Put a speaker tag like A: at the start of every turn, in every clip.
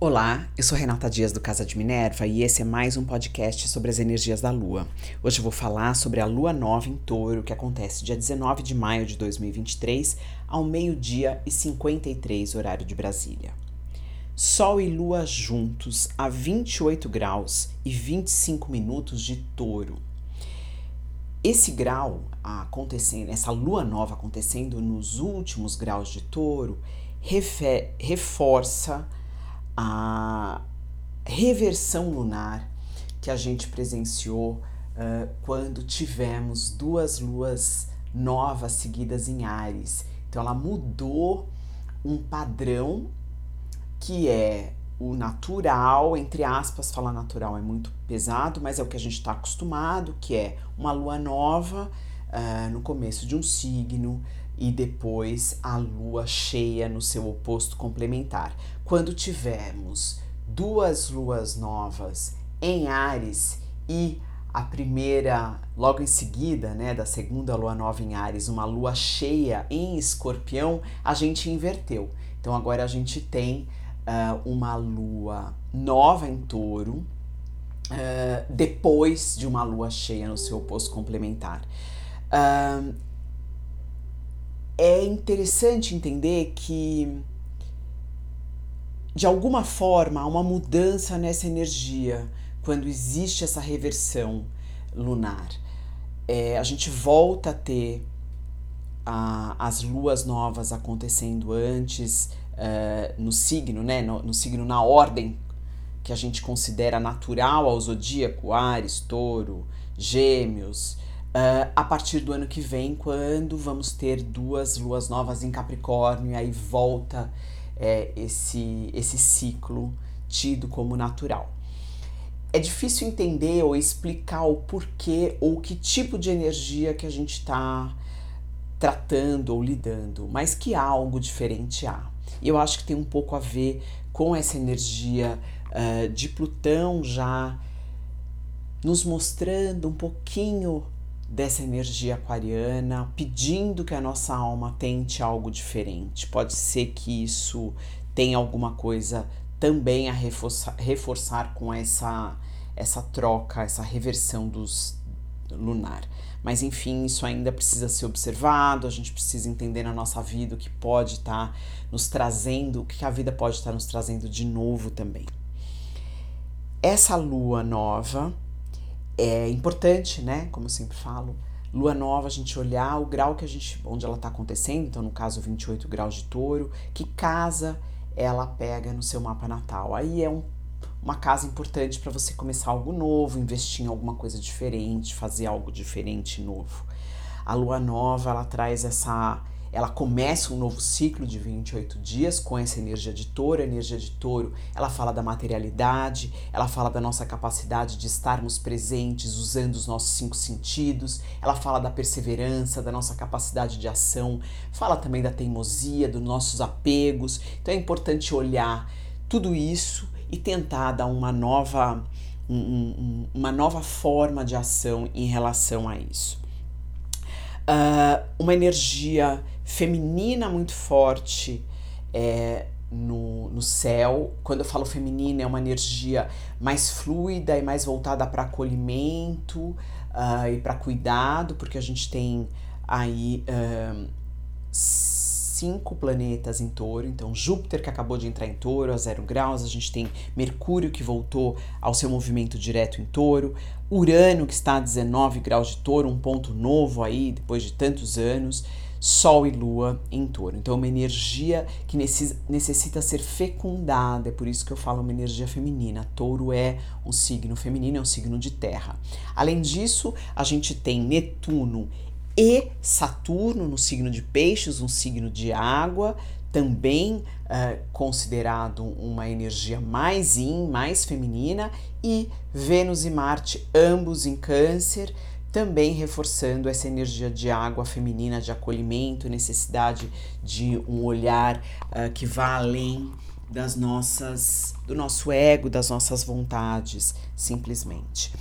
A: Olá, eu sou Renata Dias do Casa de Minerva e esse é mais um podcast sobre as energias da Lua. Hoje eu vou falar sobre a Lua Nova em Touro, que acontece dia 19 de maio de 2023, ao meio-dia e 53, horário de Brasília. Sol e Lua juntos a 28 graus e 25 minutos de Touro. Esse grau acontecendo, essa lua nova acontecendo nos últimos graus de Touro, reforça a reversão lunar que a gente presenciou uh, quando tivemos duas luas novas seguidas em Ares. Então ela mudou um padrão que é o natural, entre aspas, falar natural é muito pesado, mas é o que a gente está acostumado, que é uma lua nova uh, no começo de um signo e depois a lua cheia no seu oposto complementar. Quando tivermos duas luas novas em Ares e a primeira, logo em seguida, né, da segunda lua nova em Ares, uma lua cheia em Escorpião, a gente inverteu. Então agora a gente tem uh, uma lua nova em Touro, uh, depois de uma lua cheia no seu oposto complementar. Uh, é interessante entender que, de alguma forma, há uma mudança nessa energia quando existe essa reversão lunar. É, a gente volta a ter a, as luas novas acontecendo antes uh, no signo, né? No, no signo na ordem que a gente considera natural ao zodíaco, Ares, Touro, Gêmeos, Uh, a partir do ano que vem, quando vamos ter duas luas novas em Capricórnio, e aí volta é, esse, esse ciclo tido como natural. É difícil entender ou explicar o porquê ou que tipo de energia que a gente está tratando ou lidando, mas que algo diferente há. E eu acho que tem um pouco a ver com essa energia uh, de Plutão já nos mostrando um pouquinho dessa energia aquariana, pedindo que a nossa alma tente algo diferente. Pode ser que isso tenha alguma coisa também a reforçar, reforçar com essa essa troca, essa reversão dos lunar. Mas enfim, isso ainda precisa ser observado, a gente precisa entender na nossa vida o que pode estar tá nos trazendo, o que a vida pode estar tá nos trazendo de novo também. Essa lua nova é importante, né? Como eu sempre falo, lua nova, a gente olhar o grau que a gente, onde ela está acontecendo, então no caso 28 graus de touro, que casa ela pega no seu mapa natal. Aí é um, uma casa importante para você começar algo novo, investir em alguma coisa diferente, fazer algo diferente novo. A lua nova, ela traz essa ela começa um novo ciclo de 28 dias com essa energia de touro. A energia de touro, ela fala da materialidade, ela fala da nossa capacidade de estarmos presentes usando os nossos cinco sentidos, ela fala da perseverança, da nossa capacidade de ação, fala também da teimosia, dos nossos apegos. Então é importante olhar tudo isso e tentar dar uma nova, um, um, uma nova forma de ação em relação a isso. Uh, uma energia feminina muito forte é, no, no céu. Quando eu falo feminina, é uma energia mais fluida e mais voltada para acolhimento uh, e para cuidado, porque a gente tem aí. Uh, cinco planetas em touro, então Júpiter que acabou de entrar em touro a zero graus, a gente tem Mercúrio que voltou ao seu movimento direto em touro, Urano que está a 19 graus de touro, um ponto novo aí depois de tantos anos, Sol e Lua em touro. Então, é uma energia que necessita ser fecundada, é por isso que eu falo uma energia feminina. Touro é um signo feminino, é um signo de terra. Além disso, a gente tem Netuno e Saturno no signo de Peixes, um signo de água, também uh, considerado uma energia mais yin, mais feminina, e Vênus e Marte, ambos em Câncer, também reforçando essa energia de água feminina, de acolhimento, necessidade de um olhar uh, que vá além das nossas, do nosso ego, das nossas vontades, simplesmente.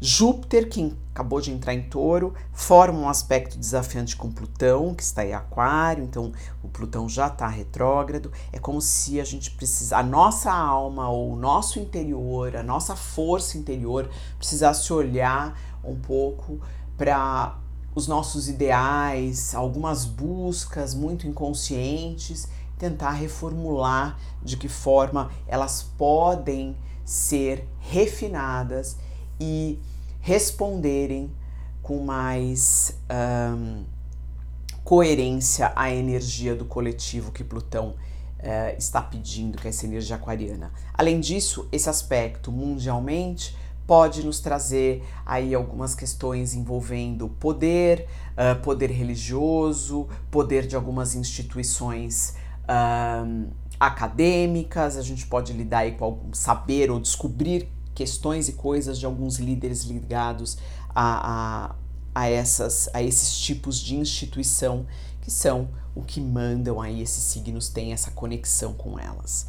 A: Júpiter, que acabou de entrar em touro, forma um aspecto desafiante com Plutão, que está em Aquário, então o Plutão já está retrógrado. É como se a gente precisa, a nossa alma ou o nosso interior, a nossa força interior precisasse olhar um pouco para os nossos ideais, algumas buscas muito inconscientes, tentar reformular de que forma elas podem ser refinadas e responderem com mais um, coerência à energia do coletivo que Plutão uh, está pedindo, que é essa energia aquariana. Além disso, esse aspecto mundialmente pode nos trazer aí algumas questões envolvendo poder, uh, poder religioso, poder de algumas instituições uh, acadêmicas, a gente pode lidar aí com algum saber ou descobrir questões e coisas de alguns líderes ligados a, a, a, essas, a esses tipos de instituição que são o que mandam aí esses signos têm essa conexão com elas.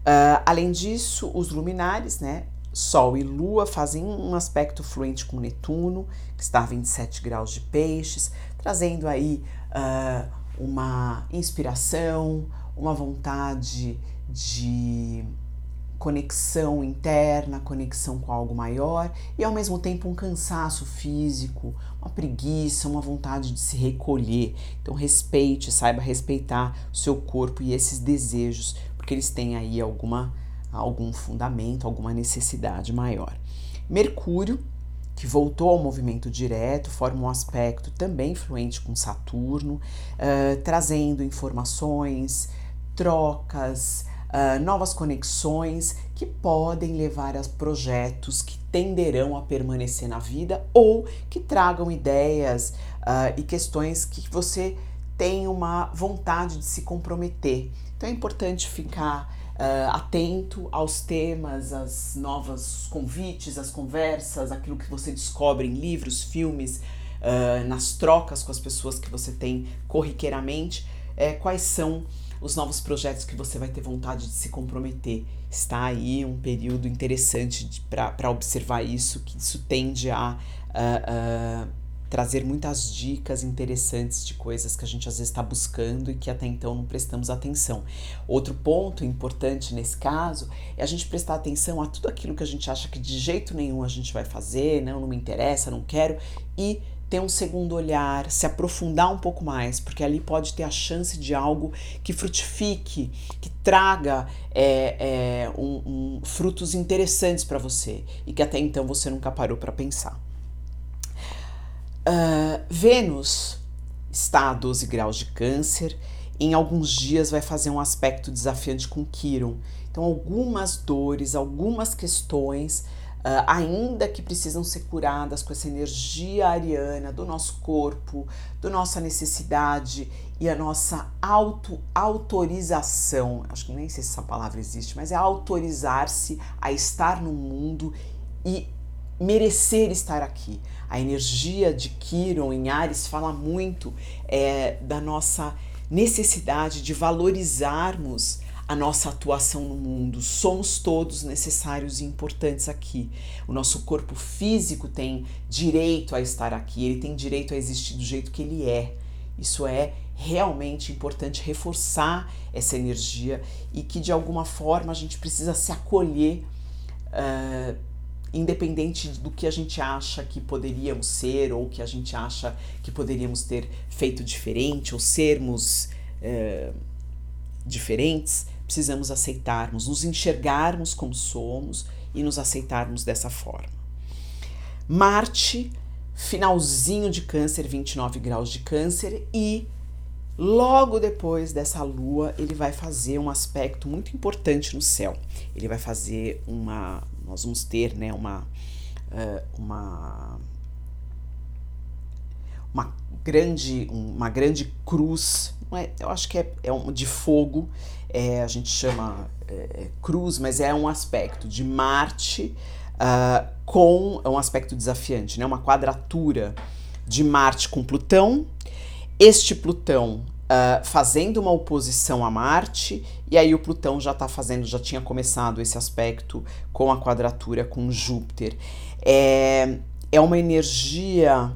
A: Uh, além disso, os luminares, né? Sol e Lua fazem um aspecto fluente com Netuno, que está a 27 graus de peixes, trazendo aí uh, uma inspiração, uma vontade de conexão interna, conexão com algo maior e ao mesmo tempo um cansaço físico, uma preguiça, uma vontade de se recolher. Então respeite, saiba respeitar o seu corpo e esses desejos, porque eles têm aí alguma algum fundamento, alguma necessidade maior. Mercúrio, que voltou ao movimento direto, forma um aspecto também fluente com Saturno, uh, trazendo informações, trocas, uh, novas conexões que podem levar a projetos que tenderão a permanecer na vida ou que tragam ideias uh, e questões que você tem uma vontade de se comprometer. Então é importante ficar uh, atento aos temas, aos novos convites, às conversas, aquilo que você descobre em livros, filmes, uh, nas trocas com as pessoas que você tem corriqueiramente, é, quais são os novos projetos que você vai ter vontade de se comprometer. Está aí um período interessante para observar isso, que isso tende a, a, a trazer muitas dicas interessantes de coisas que a gente às vezes está buscando e que até então não prestamos atenção. Outro ponto importante nesse caso é a gente prestar atenção a tudo aquilo que a gente acha que de jeito nenhum a gente vai fazer, não, não me interessa, não quero, e ter um segundo olhar, se aprofundar um pouco mais, porque ali pode ter a chance de algo que frutifique, que traga é, é, um, um, frutos interessantes para você e que até então você nunca parou para pensar. Uh, Vênus está a 12 graus de Câncer. Em alguns dias vai fazer um aspecto desafiante com Quiron. Então, algumas dores, algumas questões Uh, ainda que precisam ser curadas com essa energia ariana do nosso corpo, da nossa necessidade e a nossa auto-autorização. Acho que nem sei se essa palavra existe, mas é autorizar-se a estar no mundo e merecer estar aqui. A energia de Kiron em Ares fala muito é, da nossa necessidade de valorizarmos a nossa atuação no mundo. Somos todos necessários e importantes aqui. O nosso corpo físico tem direito a estar aqui, ele tem direito a existir do jeito que ele é. Isso é realmente importante reforçar essa energia e que de alguma forma a gente precisa se acolher, uh, independente do que a gente acha que poderíamos ser ou que a gente acha que poderíamos ter feito diferente ou sermos uh, diferentes precisamos aceitarmos, nos enxergarmos como somos e nos aceitarmos dessa forma. Marte, finalzinho de Câncer, 29 graus de Câncer, e logo depois dessa lua, ele vai fazer um aspecto muito importante no céu. Ele vai fazer uma. Nós vamos ter, né, uma. Uma uma grande, uma grande cruz, é, eu acho que é, é um, de fogo, é, a gente chama é, é, cruz, mas é um aspecto de Marte uh, com é um aspecto desafiante, né? uma quadratura de Marte com Plutão. Este Plutão uh, fazendo uma oposição a Marte, e aí o Plutão já está fazendo, já tinha começado esse aspecto com a quadratura com Júpiter. É, é uma energia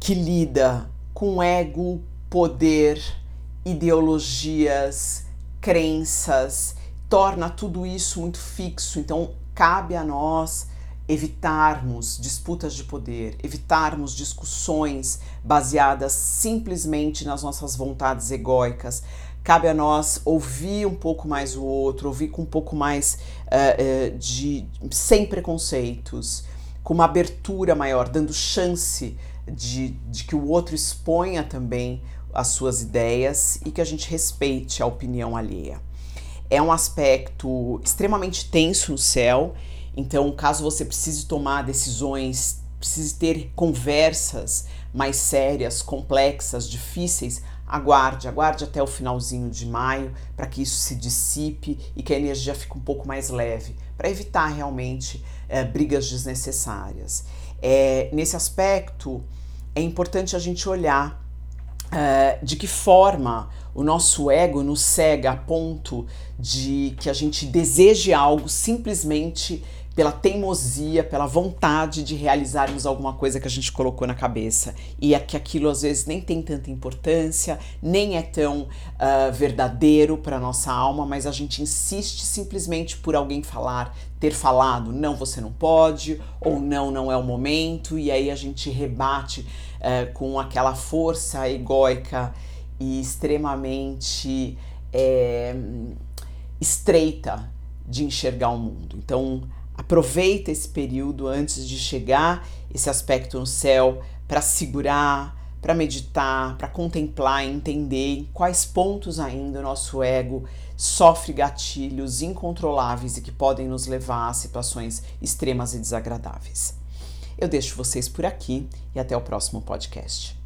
A: que lida com ego, poder, ideologias, crenças, torna tudo isso muito fixo. Então, cabe a nós evitarmos disputas de poder, evitarmos discussões baseadas simplesmente nas nossas vontades egóicas. Cabe a nós ouvir um pouco mais o outro, ouvir com um pouco mais uh, uh, de. sem preconceitos, com uma abertura maior, dando chance de, de que o outro exponha também as suas ideias e que a gente respeite a opinião alheia. É um aspecto extremamente tenso no céu então, caso você precise tomar decisões, precise ter conversas mais sérias, complexas, difíceis, aguarde, aguarde até o finalzinho de maio para que isso se dissipe e que a energia fique um pouco mais leve, para evitar realmente é, brigas desnecessárias. É, nesse aspecto, é importante a gente olhar é, de que forma o nosso ego nos cega a ponto de que a gente deseje algo simplesmente pela teimosia, pela vontade de realizarmos alguma coisa que a gente colocou na cabeça. E é que aquilo às vezes nem tem tanta importância, nem é tão uh, verdadeiro para nossa alma, mas a gente insiste simplesmente por alguém falar, ter falado, não, você não pode, ou não, não é o momento, e aí a gente rebate uh, com aquela força egóica e extremamente é, estreita de enxergar o mundo. Então, Aproveita esse período antes de chegar esse aspecto no céu para segurar, para meditar, para contemplar entender quais pontos ainda o nosso ego sofre gatilhos incontroláveis e que podem nos levar a situações extremas e desagradáveis. Eu deixo vocês por aqui e até o próximo podcast.